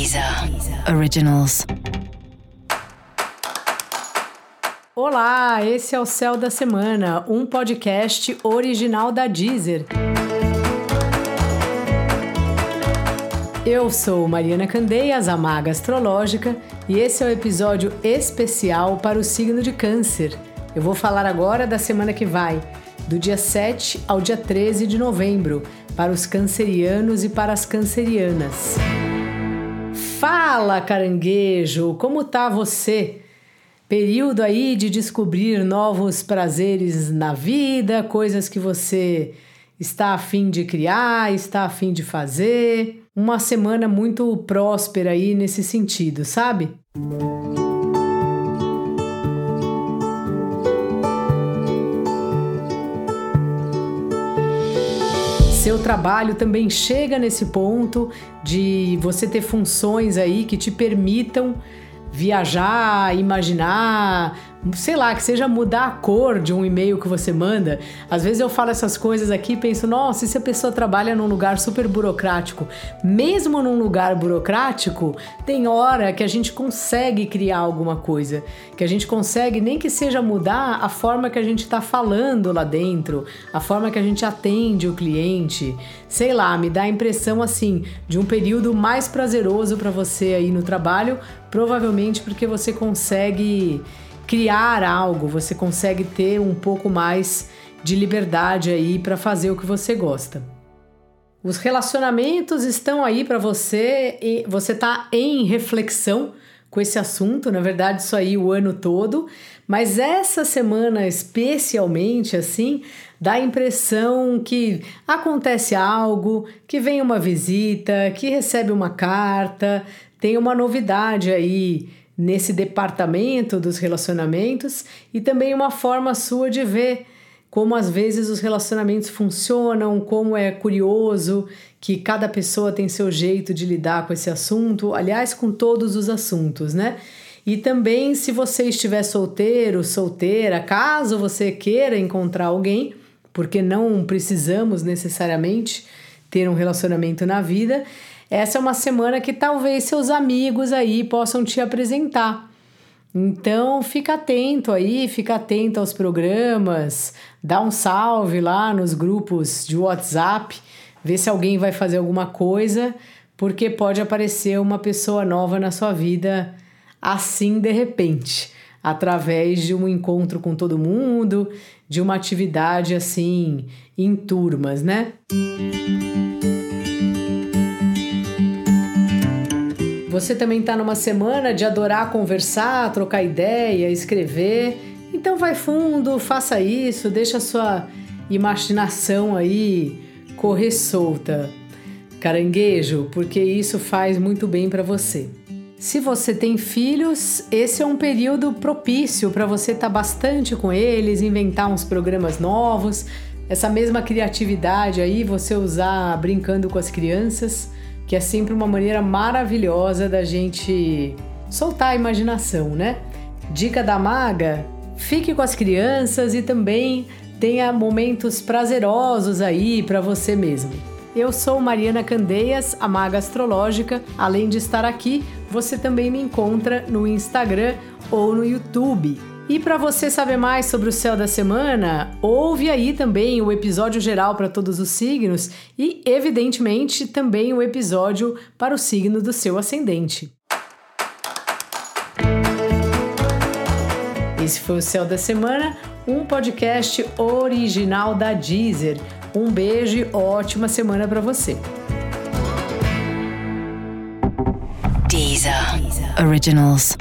Deezer Originals. Olá, esse é o Céu da Semana, um podcast original da Deezer. Eu sou Mariana Candeias, a maga astrológica, e esse é o episódio especial para o signo de Câncer. Eu vou falar agora da semana que vai, do dia 7 ao dia 13 de novembro, para os cancerianos e para as cancerianas. Fala, caranguejo, como tá você? Período aí de descobrir novos prazeres na vida, coisas que você está a fim de criar, está a fim de fazer. Uma semana muito próspera aí nesse sentido, sabe? seu trabalho também chega nesse ponto de você ter funções aí que te permitam viajar, imaginar, sei lá, que seja mudar a cor de um e-mail que você manda. Às vezes eu falo essas coisas aqui e penso, nossa, e se a pessoa trabalha num lugar super burocrático? Mesmo num lugar burocrático, tem hora que a gente consegue criar alguma coisa, que a gente consegue, nem que seja mudar a forma que a gente está falando lá dentro, a forma que a gente atende o cliente. Sei lá, me dá a impressão assim de um período mais prazeroso para você aí no trabalho, provavelmente porque você consegue criar algo, você consegue ter um pouco mais de liberdade aí para fazer o que você gosta. Os relacionamentos estão aí para você e você tá em reflexão com esse assunto, na verdade, isso aí o ano todo, mas essa semana especialmente assim, dá a impressão que acontece algo, que vem uma visita, que recebe uma carta, tem uma novidade aí nesse departamento dos relacionamentos e também uma forma sua de ver como às vezes os relacionamentos funcionam, como é curioso que cada pessoa tem seu jeito de lidar com esse assunto, aliás, com todos os assuntos, né? E também, se você estiver solteiro, solteira, caso você queira encontrar alguém, porque não precisamos necessariamente ter um relacionamento na vida, essa é uma semana que talvez seus amigos aí possam te apresentar. Então, fica atento aí, fica atento aos programas, dá um salve lá nos grupos de WhatsApp, vê se alguém vai fazer alguma coisa, porque pode aparecer uma pessoa nova na sua vida assim de repente, através de um encontro com todo mundo, de uma atividade assim em turmas, né? Você também está numa semana de adorar conversar, trocar ideia, escrever. Então vai fundo, faça isso, deixa a sua imaginação aí correr solta. Caranguejo, porque isso faz muito bem para você. Se você tem filhos, esse é um período propício para você estar tá bastante com eles, inventar uns programas novos, essa mesma criatividade aí você usar brincando com as crianças que é sempre uma maneira maravilhosa da gente soltar a imaginação, né? Dica da maga: fique com as crianças e também tenha momentos prazerosos aí para você mesmo. Eu sou Mariana Candeias, a maga astrológica. Além de estar aqui, você também me encontra no Instagram ou no YouTube. E para você saber mais sobre o céu da semana, ouve aí também o episódio geral para todos os signos e, evidentemente, também o episódio para o signo do seu ascendente. Esse foi o Céu da Semana, um podcast original da Deezer. Um beijo e ótima semana para você. Deezer. Originals.